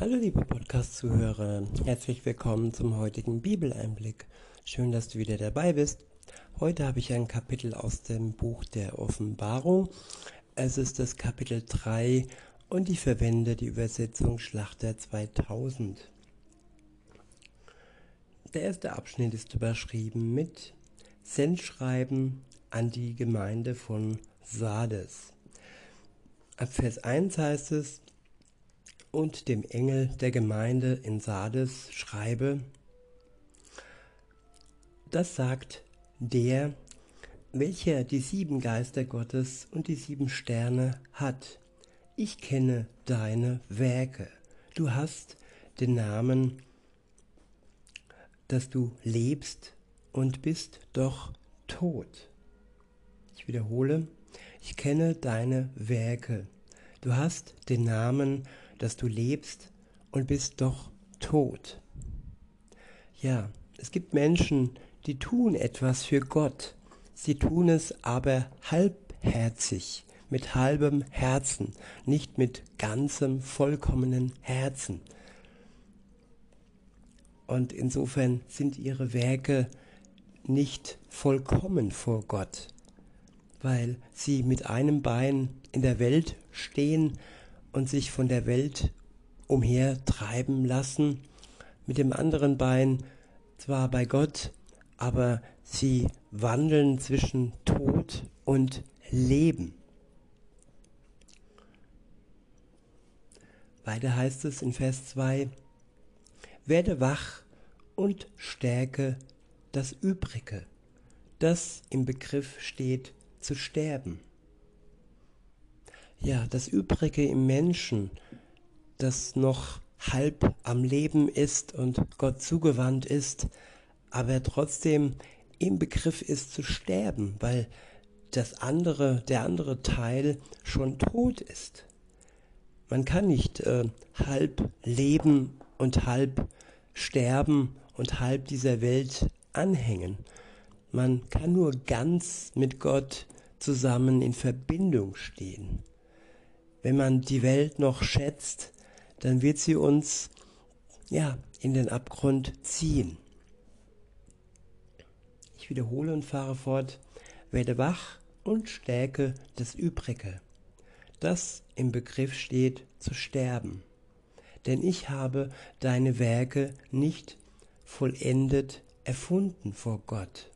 Hallo liebe Podcast-Zuhörer, herzlich willkommen zum heutigen Bibeleinblick. Schön, dass du wieder dabei bist. Heute habe ich ein Kapitel aus dem Buch der Offenbarung. Es ist das Kapitel 3 und ich verwende die Übersetzung Schlachter 2000. Der erste Abschnitt ist überschrieben mit Sendschreiben an die Gemeinde von Sardes. Ab Vers 1 heißt es, und dem Engel der Gemeinde in Sardes schreibe, das sagt der, welcher die sieben Geister Gottes und die sieben Sterne hat. Ich kenne deine Werke. Du hast den Namen, dass du lebst und bist doch tot. Ich wiederhole, ich kenne deine Werke. Du hast den Namen, dass du lebst und bist doch tot. Ja, es gibt Menschen, die tun etwas für Gott. Sie tun es aber halbherzig, mit halbem Herzen, nicht mit ganzem, vollkommenen Herzen. Und insofern sind ihre Werke nicht vollkommen vor Gott weil sie mit einem Bein in der Welt stehen und sich von der Welt umhertreiben lassen, mit dem anderen Bein zwar bei Gott, aber sie wandeln zwischen Tod und Leben. Weiter heißt es in Vers 2, werde wach und stärke das Übrige, das im Begriff steht zu sterben. Ja, das Übrige im Menschen, das noch halb am Leben ist und Gott zugewandt ist, aber trotzdem im Begriff ist zu sterben, weil das andere, der andere Teil schon tot ist. Man kann nicht äh, halb leben und halb sterben und halb dieser Welt anhängen. Man kann nur ganz mit Gott zusammen in Verbindung stehen. Wenn man die Welt noch schätzt, dann wird sie uns ja in den Abgrund ziehen. Ich wiederhole und fahre fort, werde wach und stärke das Übrige, das im Begriff steht zu sterben. Denn ich habe deine Werke nicht vollendet erfunden vor Gott.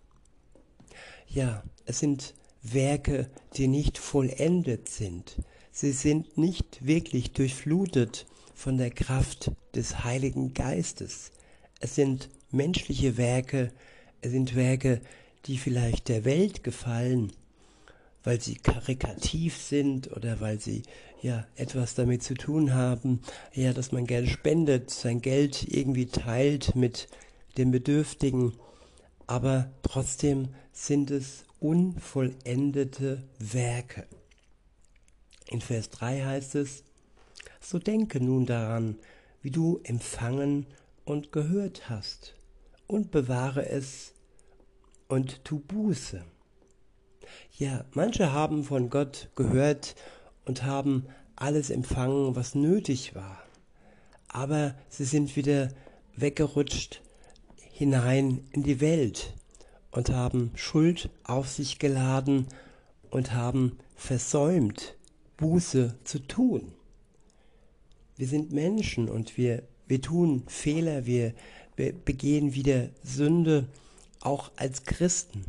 Ja, es sind Werke, die nicht vollendet sind. Sie sind nicht wirklich durchflutet von der Kraft des Heiligen Geistes. Es sind menschliche Werke, es sind Werke, die vielleicht der Welt gefallen, weil sie karikativ sind oder weil sie ja etwas damit zu tun haben, ja, dass man Geld spendet, sein Geld irgendwie teilt mit den Bedürftigen, aber trotzdem sind es unvollendete Werke. In Vers 3 heißt es, so denke nun daran, wie du empfangen und gehört hast, und bewahre es und tu Buße. Ja, manche haben von Gott gehört und haben alles empfangen, was nötig war, aber sie sind wieder weggerutscht hinein in die Welt und haben Schuld auf sich geladen und haben versäumt, Buße zu tun. Wir sind Menschen und wir, wir tun Fehler, wir, begehen wieder Sünde, auch als Christen.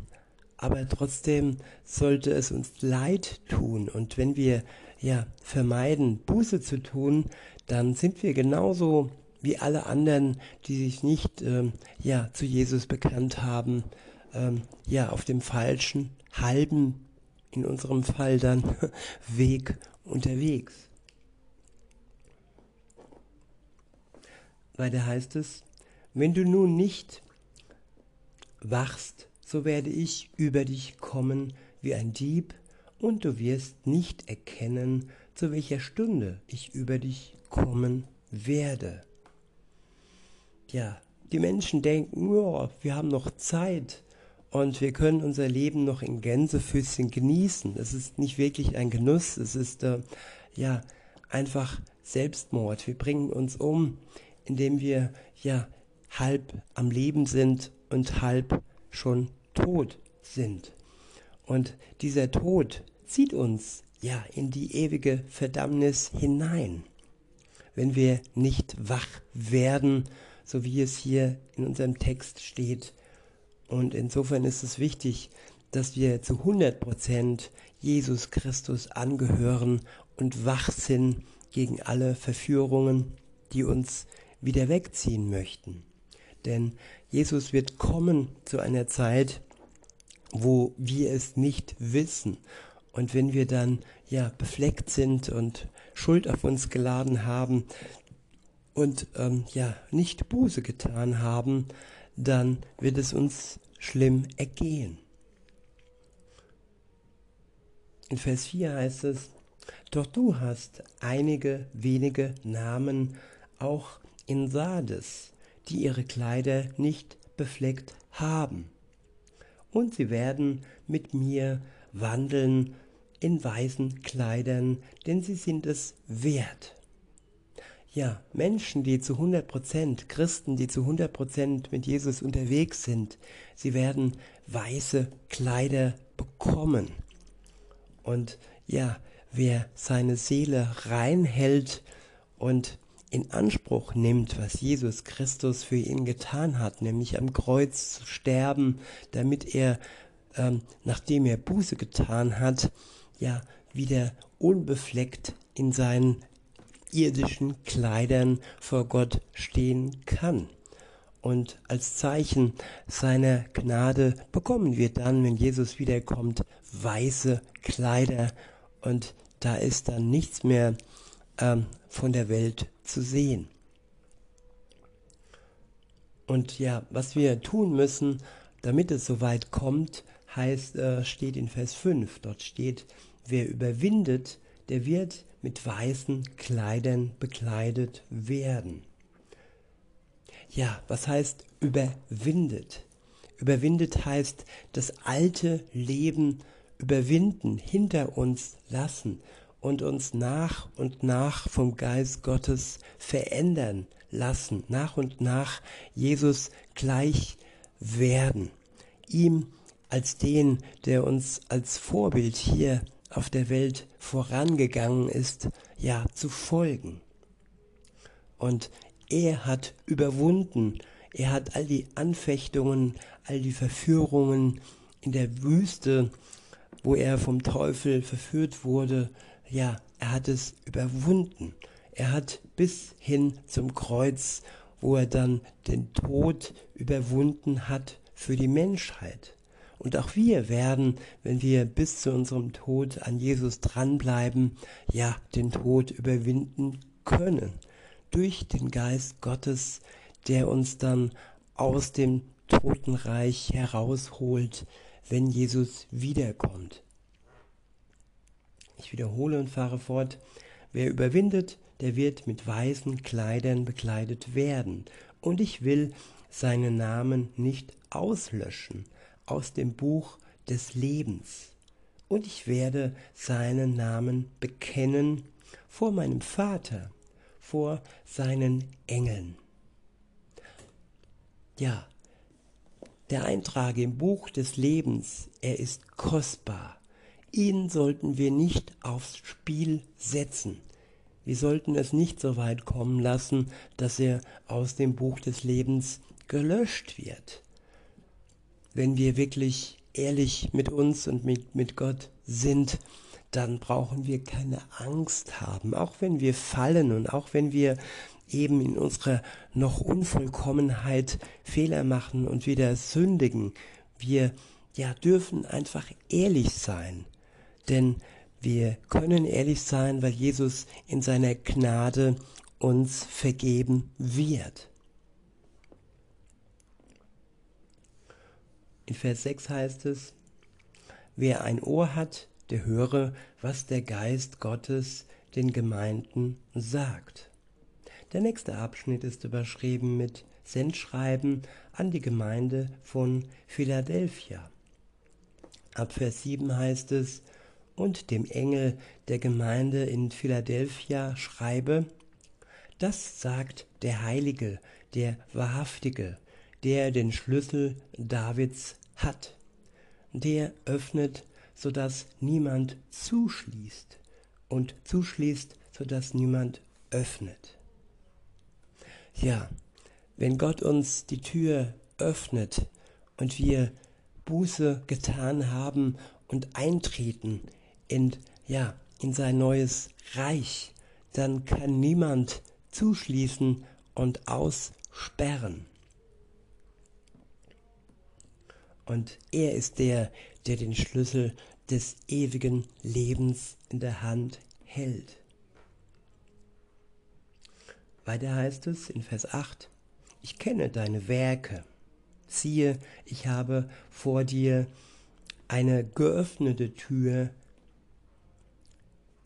Aber trotzdem sollte es uns leid tun. Und wenn wir ja vermeiden, Buße zu tun, dann sind wir genauso wie alle anderen, die sich nicht ähm, ja, zu Jesus bekannt haben, ähm, ja, auf dem falschen, halben, in unserem Fall dann, Weg unterwegs. Weiter heißt es, wenn du nun nicht wachst, so werde ich über dich kommen wie ein Dieb, und du wirst nicht erkennen, zu welcher Stunde ich über dich kommen werde ja, die Menschen denken, ja, wir haben noch Zeit und wir können unser Leben noch in Gänsefüßchen genießen. Es ist nicht wirklich ein Genuss, es ist äh, ja einfach Selbstmord. Wir bringen uns um, indem wir ja halb am Leben sind und halb schon tot sind. Und dieser Tod zieht uns ja in die ewige Verdammnis hinein, wenn wir nicht wach werden, so wie es hier in unserem Text steht. Und insofern ist es wichtig, dass wir zu 100 Prozent Jesus Christus angehören und wach sind gegen alle Verführungen, die uns wieder wegziehen möchten. Denn Jesus wird kommen zu einer Zeit, wo wir es nicht wissen. Und wenn wir dann ja befleckt sind und Schuld auf uns geladen haben und ähm, ja nicht Buße getan haben, dann wird es uns schlimm ergehen. In Vers 4 heißt es, doch du hast einige wenige Namen auch in Sardes, die ihre Kleider nicht befleckt haben. Und sie werden mit mir wandeln in weißen Kleidern, denn sie sind es wert. Ja, Menschen, die zu 100 Prozent, Christen, die zu 100 Prozent mit Jesus unterwegs sind, sie werden weiße Kleider bekommen. Und ja, wer seine Seele reinhält und in Anspruch nimmt, was Jesus Christus für ihn getan hat, nämlich am Kreuz zu sterben, damit er, ähm, nachdem er Buße getan hat, ja wieder unbefleckt in seinen irdischen Kleidern vor Gott stehen kann. Und als Zeichen seiner Gnade bekommen wir dann, wenn Jesus wiederkommt, weiße Kleider und da ist dann nichts mehr ähm, von der Welt zu sehen. Und ja, was wir tun müssen, damit es soweit kommt, heißt, äh, steht in Vers 5. Dort steht, wer überwindet, der wird mit weißen Kleidern bekleidet werden. Ja, was heißt überwindet? Überwindet heißt das alte Leben überwinden, hinter uns lassen und uns nach und nach vom Geist Gottes verändern lassen, nach und nach Jesus gleich werden, ihm als den, der uns als Vorbild hier auf der Welt vorangegangen ist, ja, zu folgen. Und er hat überwunden, er hat all die Anfechtungen, all die Verführungen in der Wüste, wo er vom Teufel verführt wurde, ja, er hat es überwunden. Er hat bis hin zum Kreuz, wo er dann den Tod überwunden hat für die Menschheit. Und auch wir werden, wenn wir bis zu unserem Tod an Jesus dranbleiben, ja, den Tod überwinden können. Durch den Geist Gottes, der uns dann aus dem Totenreich herausholt, wenn Jesus wiederkommt. Ich wiederhole und fahre fort. Wer überwindet, der wird mit weißen Kleidern bekleidet werden. Und ich will seinen Namen nicht auslöschen aus dem Buch des Lebens. Und ich werde seinen Namen bekennen vor meinem Vater, vor seinen Engeln. Ja, der Eintrag im Buch des Lebens, er ist kostbar. Ihn sollten wir nicht aufs Spiel setzen. Wir sollten es nicht so weit kommen lassen, dass er aus dem Buch des Lebens gelöscht wird. Wenn wir wirklich ehrlich mit uns und mit, mit Gott sind, dann brauchen wir keine Angst haben, auch wenn wir fallen und auch wenn wir eben in unserer noch Unvollkommenheit Fehler machen und wieder sündigen. Wir ja dürfen einfach ehrlich sein denn wir können ehrlich sein, weil Jesus in seiner Gnade uns vergeben wird. In Vers 6 heißt es, wer ein Ohr hat, der höre, was der Geist Gottes den Gemeinden sagt. Der nächste Abschnitt ist überschrieben mit Sendschreiben an die Gemeinde von Philadelphia. Ab Vers 7 heißt es, und dem Engel der Gemeinde in Philadelphia schreibe, Das sagt der Heilige, der Wahrhaftige, der den Schlüssel Davids hat. Der öffnet, sodass niemand zuschließt und zuschließt, sodass niemand öffnet. Ja, wenn Gott uns die Tür öffnet und wir Buße getan haben und eintreten in, ja, in sein neues Reich, dann kann niemand zuschließen und aussperren. Und er ist der, der den Schlüssel des ewigen Lebens in der Hand hält. Weiter heißt es in Vers 8, ich kenne deine Werke. Siehe, ich habe vor dir eine geöffnete Tür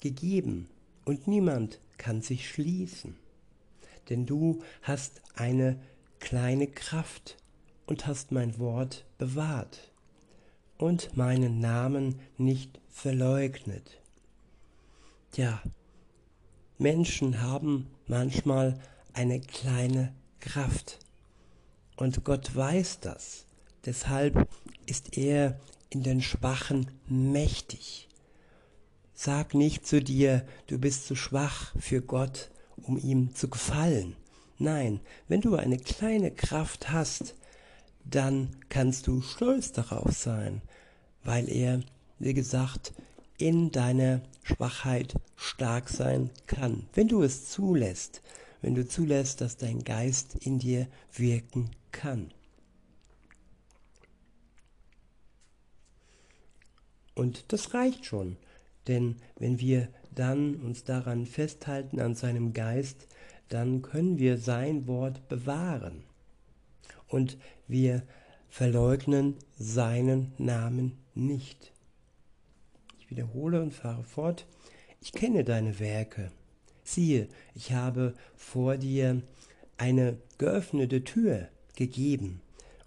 gegeben und niemand kann sich schließen. Denn du hast eine kleine Kraft und hast mein Wort bewahrt und meinen Namen nicht verleugnet. Ja, Menschen haben manchmal eine kleine Kraft und Gott weiß das. Deshalb ist er in den Schwachen mächtig. Sag nicht zu dir, du bist zu schwach für Gott, um ihm zu gefallen. Nein, wenn du eine kleine Kraft hast, dann kannst du stolz darauf sein, weil er, wie gesagt, in deiner Schwachheit stark sein kann, wenn du es zulässt, wenn du zulässt, dass dein Geist in dir wirken kann. Und das reicht schon, denn wenn wir dann uns daran festhalten, an seinem Geist, dann können wir sein Wort bewahren. Und wir verleugnen seinen Namen nicht. Ich wiederhole und fahre fort. Ich kenne deine Werke. Siehe, ich habe vor dir eine geöffnete Tür gegeben,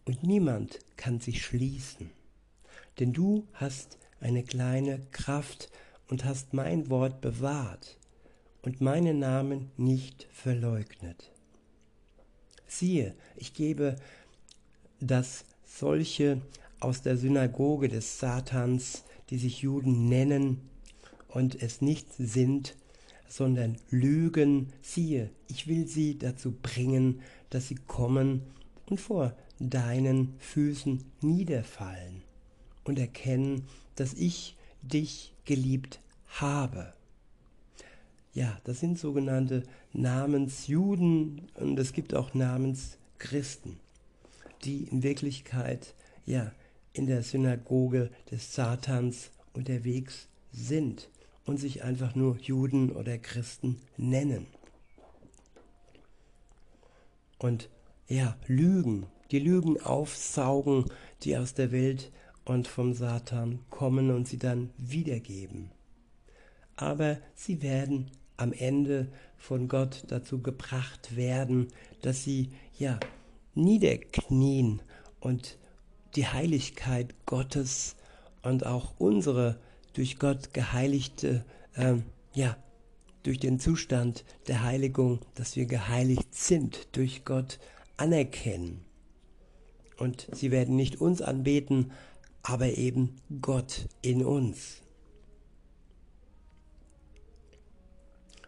und niemand kann sich schließen. Denn du hast eine kleine Kraft und hast mein Wort bewahrt und meinen Namen nicht verleugnet. Siehe, ich gebe, dass solche aus der Synagoge des Satans, die sich Juden nennen und es nicht sind, sondern lügen, siehe, ich will sie dazu bringen, dass sie kommen und vor deinen Füßen niederfallen und erkennen, dass ich dich geliebt habe. Ja, das sind sogenannte Namensjuden und es gibt auch Namenschristen, die in Wirklichkeit ja in der Synagoge des Satans unterwegs sind und sich einfach nur Juden oder Christen nennen. Und ja, Lügen, die Lügen aufsaugen, die aus der Welt und vom Satan kommen und sie dann wiedergeben. Aber sie werden am Ende von Gott dazu gebracht werden, dass sie ja niederknien und die Heiligkeit Gottes und auch unsere durch Gott geheiligte, ähm, ja, durch den Zustand der Heiligung, dass wir geheiligt sind, durch Gott anerkennen. Und sie werden nicht uns anbeten, aber eben Gott in uns.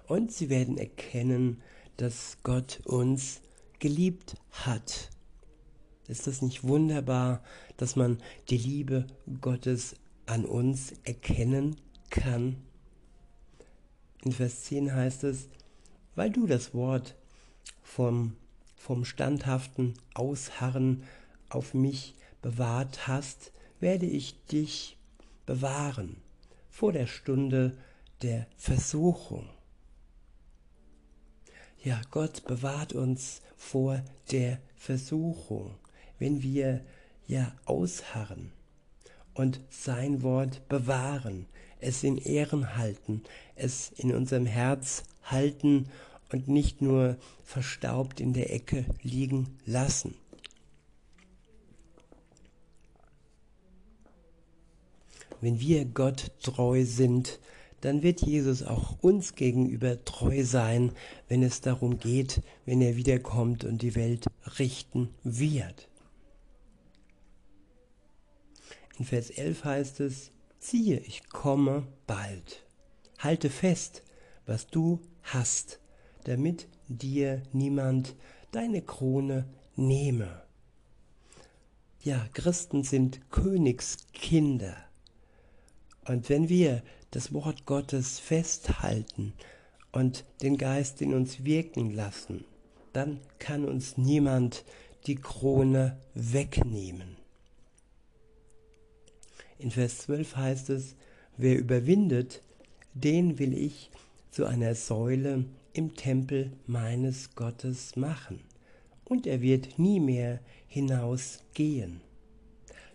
Und sie werden erkennen, dass Gott uns geliebt hat. Ist das nicht wunderbar, dass man die Liebe Gottes an uns erkennen kann? In Vers 10 heißt es, weil du das Wort vom, vom standhaften Ausharren auf mich bewahrt hast, werde ich dich bewahren vor der Stunde der Versuchung. Ja, Gott bewahrt uns vor der Versuchung, wenn wir ja ausharren und sein Wort bewahren, es in Ehren halten, es in unserem Herz halten und nicht nur verstaubt in der Ecke liegen lassen. Wenn wir Gott treu sind, dann wird Jesus auch uns gegenüber treu sein, wenn es darum geht, wenn er wiederkommt und die Welt richten wird. In Vers 11 heißt es, siehe, ich komme bald. Halte fest, was du hast, damit dir niemand deine Krone nehme. Ja, Christen sind Königskinder. Und wenn wir das Wort Gottes festhalten und den Geist in uns wirken lassen, dann kann uns niemand die Krone wegnehmen. In Vers 12 heißt es, wer überwindet, den will ich zu einer Säule im Tempel meines Gottes machen, und er wird nie mehr hinausgehen.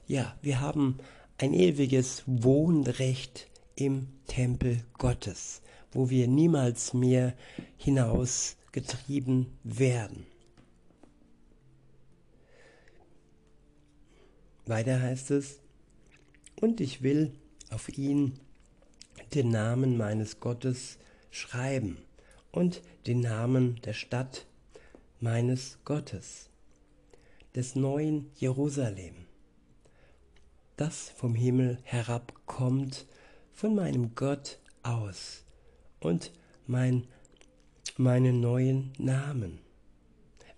Ja, wir haben ein ewiges Wohnrecht im Tempel Gottes, wo wir niemals mehr hinausgetrieben werden. Weiter heißt es, und ich will auf ihn den Namen meines Gottes schreiben und den Namen der Stadt meines Gottes, des neuen Jerusalem, das vom Himmel herabkommt von meinem Gott aus und mein, meinen neuen Namen.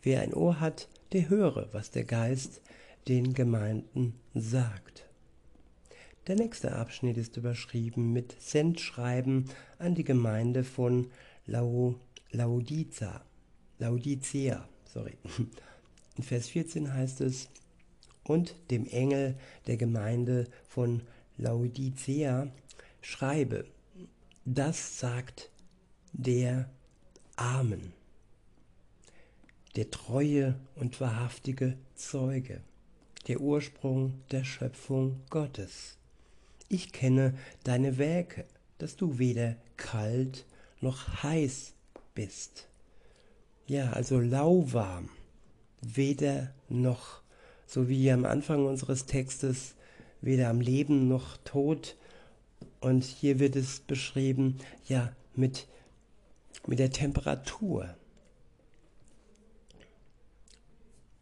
Wer ein Ohr hat, der höre, was der Geist den Gemeinden sagt. Der nächste Abschnitt ist überschrieben mit Sendschreiben an die Gemeinde von Lau, Laodica. Laodicea, sorry. In Vers 14 heißt es, und dem Engel der Gemeinde von Laodicea schreibe, das sagt der Amen, der treue und wahrhaftige Zeuge, der Ursprung der Schöpfung Gottes. Ich kenne deine Werke, dass du weder kalt noch heiß bist. Ja, also lauwarm, weder noch, so wie am Anfang unseres Textes, weder am Leben noch tot, und hier wird es beschrieben, ja, mit, mit der Temperatur.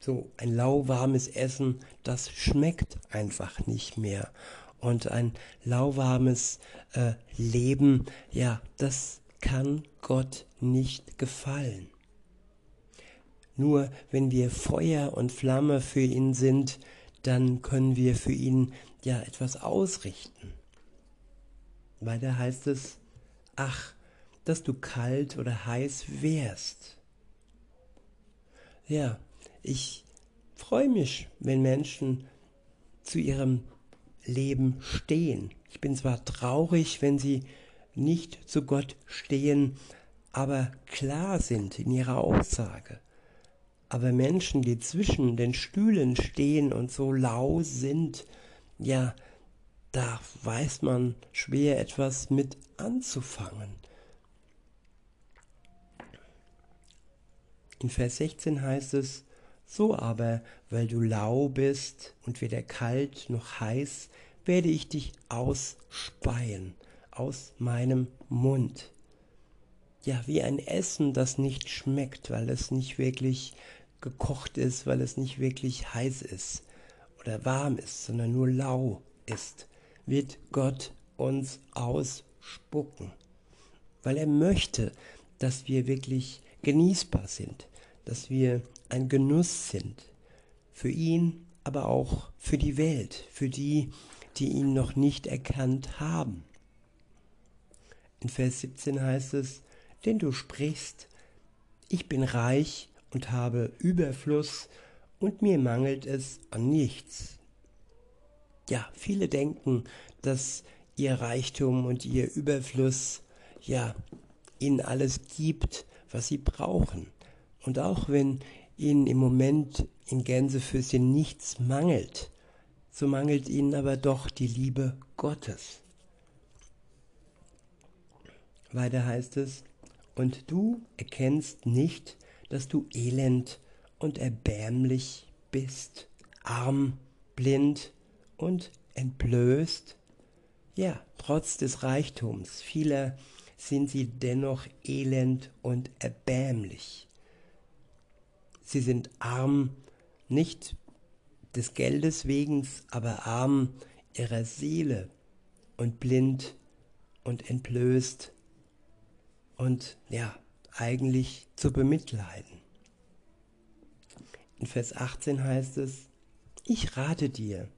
So ein lauwarmes Essen, das schmeckt einfach nicht mehr. Und ein lauwarmes äh, Leben, ja, das kann Gott nicht gefallen. Nur wenn wir Feuer und Flamme für ihn sind, dann können wir für ihn ja etwas ausrichten. Weiter heißt es, ach, dass du kalt oder heiß wärst. Ja, ich freue mich, wenn Menschen zu ihrem Leben stehen. Ich bin zwar traurig, wenn sie nicht zu Gott stehen, aber klar sind in ihrer Aussage. Aber Menschen, die zwischen den Stühlen stehen und so lau sind, ja, da weiß man schwer etwas mit anzufangen. In Vers 16 heißt es, so aber, weil du lau bist und weder kalt noch heiß, werde ich dich ausspeien aus meinem Mund. Ja, wie ein Essen, das nicht schmeckt, weil es nicht wirklich gekocht ist, weil es nicht wirklich heiß ist oder warm ist, sondern nur lau ist wird Gott uns ausspucken, weil er möchte, dass wir wirklich genießbar sind, dass wir ein Genuss sind für ihn, aber auch für die Welt, für die, die ihn noch nicht erkannt haben. In Vers 17 heißt es, denn du sprichst, ich bin reich und habe Überfluss und mir mangelt es an nichts ja, viele denken, dass ihr Reichtum und ihr Überfluss ja ihnen alles gibt, was sie brauchen. Und auch wenn ihnen im Moment in Gänsefüßchen nichts mangelt, so mangelt ihnen aber doch die Liebe Gottes. Weiter heißt es, und du erkennst nicht, dass du elend und erbärmlich bist, arm, blind und entblößt? ja, trotz des Reichtums vieler sind sie dennoch elend und erbärmlich. Sie sind arm, nicht des Geldes wegen, aber arm ihrer Seele und blind und entblößt und ja, eigentlich zu bemitleiden. In Vers 18 heißt es, ich rate dir,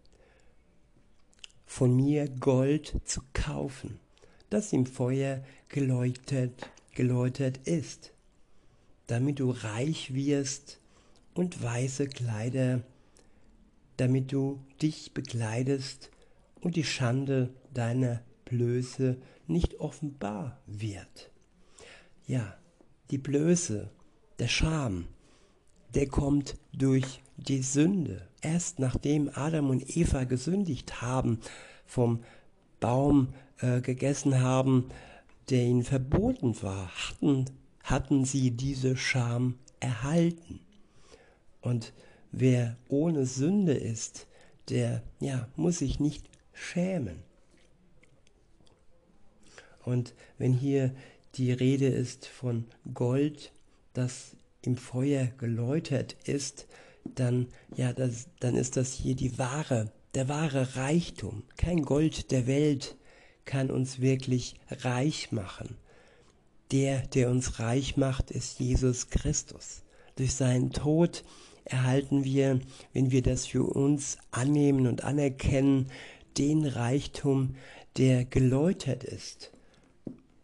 von mir Gold zu kaufen, das im Feuer geläutet, geläutert ist, damit du reich wirst und weiße Kleider, damit du dich bekleidest und die Schande deiner Blöße nicht offenbar wird. Ja, die Blöße, der Scham, der kommt durch die Sünde. Erst nachdem Adam und Eva gesündigt haben, vom Baum äh, gegessen haben, der ihnen verboten war, hatten, hatten sie diese Scham erhalten. Und wer ohne Sünde ist, der ja, muss sich nicht schämen. Und wenn hier die Rede ist von Gold, das im Feuer geläutert ist, dann, ja, das, dann ist das hier die wahre, der wahre Reichtum. Kein Gold der Welt kann uns wirklich reich machen. Der, der uns reich macht, ist Jesus Christus. Durch seinen Tod erhalten wir, wenn wir das für uns annehmen und anerkennen, den Reichtum, der geläutert ist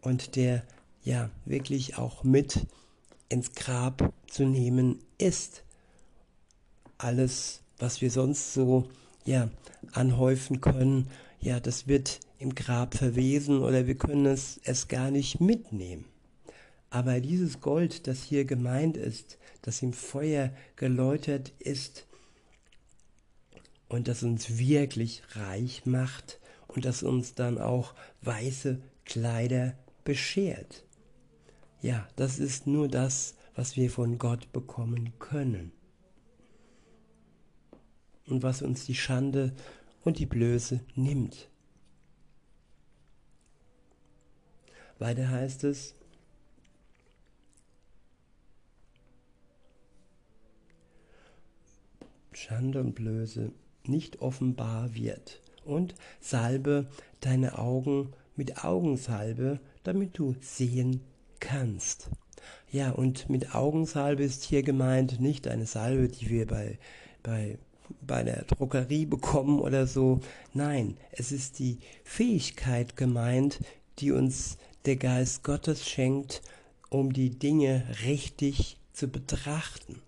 und der ja wirklich auch mit ins Grab zu nehmen ist. Alles, was wir sonst so ja anhäufen können, ja, das wird im Grab verwesen oder wir können es, es gar nicht mitnehmen. Aber dieses Gold, das hier gemeint ist, das im Feuer geläutert ist und das uns wirklich reich macht und das uns dann auch weiße Kleider beschert. Ja, das ist nur das, was wir von Gott bekommen können. Und was uns die Schande und die Blöße nimmt. Weiter heißt es, Schande und Blöße nicht offenbar wird und salbe deine Augen mit Augensalbe, damit du sehen kannst. Ja, und mit Augensalbe ist hier gemeint nicht eine Salbe, die wir bei, bei, bei der Druckerie bekommen oder so. Nein, es ist die Fähigkeit gemeint, die uns der Geist Gottes schenkt, um die Dinge richtig zu betrachten.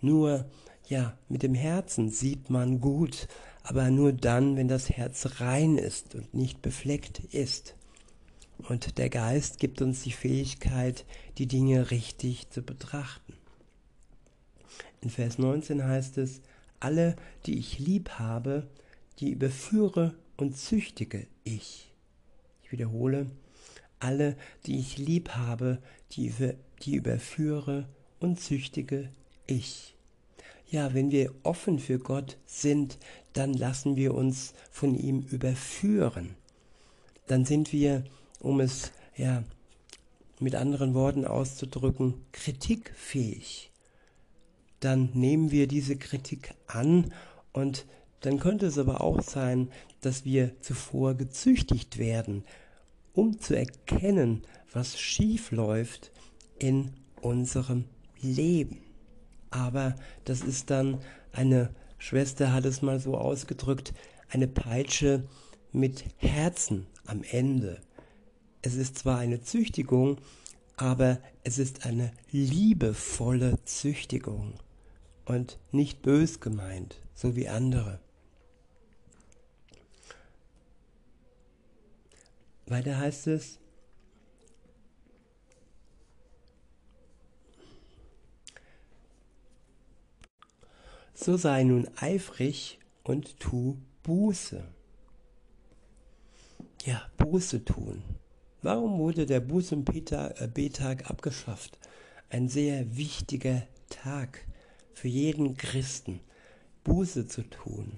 Nur, ja, mit dem Herzen sieht man gut, aber nur dann, wenn das Herz rein ist und nicht befleckt ist. Und der Geist gibt uns die Fähigkeit, die Dinge richtig zu betrachten. In Vers 19 heißt es, alle, die ich lieb habe, die überführe und züchtige ich. Ich wiederhole, alle, die ich lieb habe, die, die überführe und züchtige ich. Ja, wenn wir offen für Gott sind, dann lassen wir uns von ihm überführen. Dann sind wir um es ja mit anderen Worten auszudrücken, kritikfähig. Dann nehmen wir diese Kritik an und dann könnte es aber auch sein, dass wir zuvor gezüchtigt werden, um zu erkennen, was schief läuft in unserem Leben. Aber das ist dann eine Schwester hat es mal so ausgedrückt, eine Peitsche mit Herzen am Ende. Es ist zwar eine Züchtigung, aber es ist eine liebevolle Züchtigung und nicht bös gemeint, so wie andere. Weiter heißt es, so sei nun eifrig und tu Buße. Ja, Buße tun. Warum wurde der Bußenbetag äh, abgeschafft? Ein sehr wichtiger Tag für jeden Christen, Buße zu tun.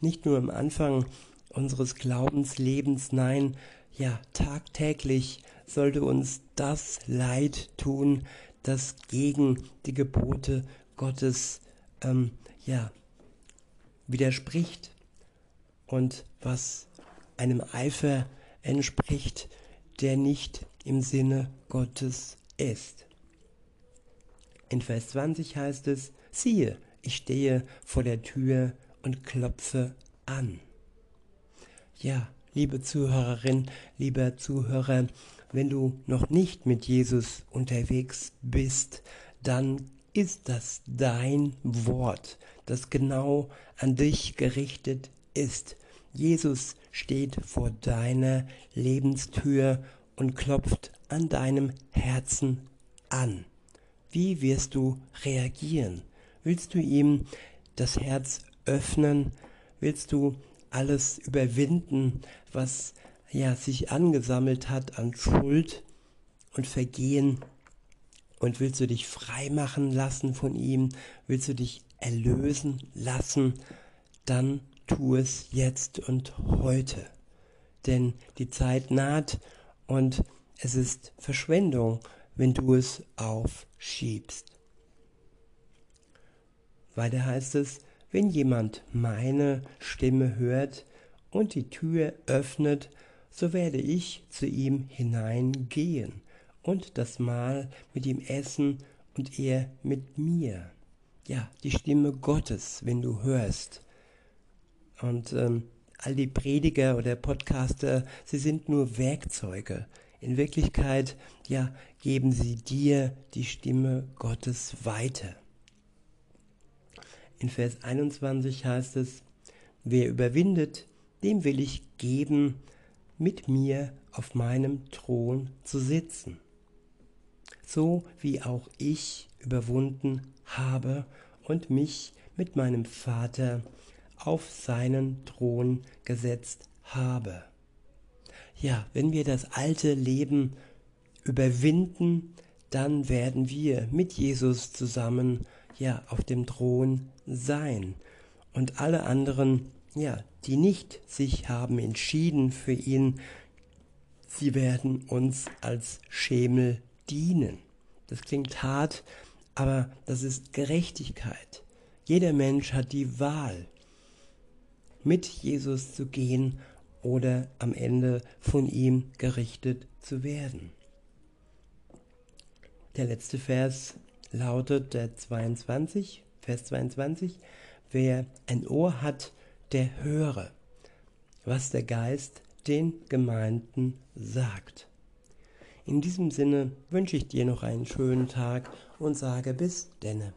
Nicht nur am Anfang unseres Glaubenslebens. Nein, ja, tagtäglich sollte uns das Leid tun, das gegen die Gebote Gottes ähm, ja, widerspricht und was einem Eifer entspricht, der nicht im Sinne Gottes ist. In Vers 20 heißt es, siehe, ich stehe vor der Tür und klopfe an. Ja, liebe Zuhörerin, lieber Zuhörer, wenn du noch nicht mit Jesus unterwegs bist, dann ist das dein Wort, das genau an dich gerichtet ist. Jesus steht vor deiner Lebenstür und klopft an deinem Herzen an. Wie wirst du reagieren? Willst du ihm das Herz öffnen? Willst du alles überwinden, was ja sich angesammelt hat an Schuld und Vergehen? Und willst du dich frei machen lassen von ihm? Willst du dich erlösen lassen? Dann tu es jetzt und heute. Denn die Zeit naht und es ist Verschwendung, wenn du es aufschiebst. Weiter heißt es, wenn jemand meine Stimme hört und die Tür öffnet, so werde ich zu ihm hineingehen und das Mahl mit ihm essen und er mit mir. Ja, die Stimme Gottes, wenn du hörst. Und ähm, all die Prediger oder Podcaster, sie sind nur Werkzeuge. In Wirklichkeit, ja, geben sie dir die Stimme Gottes weiter. In Vers 21 heißt es, wer überwindet, dem will ich geben, mit mir auf meinem Thron zu sitzen, so wie auch ich überwunden habe und mich mit meinem Vater auf seinen Thron gesetzt habe. Ja, wenn wir das alte Leben überwinden, dann werden wir mit Jesus zusammen ja auf dem Thron sein. Und alle anderen, ja, die nicht sich haben entschieden für ihn, sie werden uns als Schemel dienen. Das klingt hart, aber das ist Gerechtigkeit. Jeder Mensch hat die Wahl, mit Jesus zu gehen oder am Ende von ihm gerichtet zu werden. Der letzte Vers lautet der 22, Vers 22, wer ein Ohr hat, der höre, was der Geist den Gemeinden sagt. In diesem Sinne wünsche ich dir noch einen schönen Tag und sage bis denne.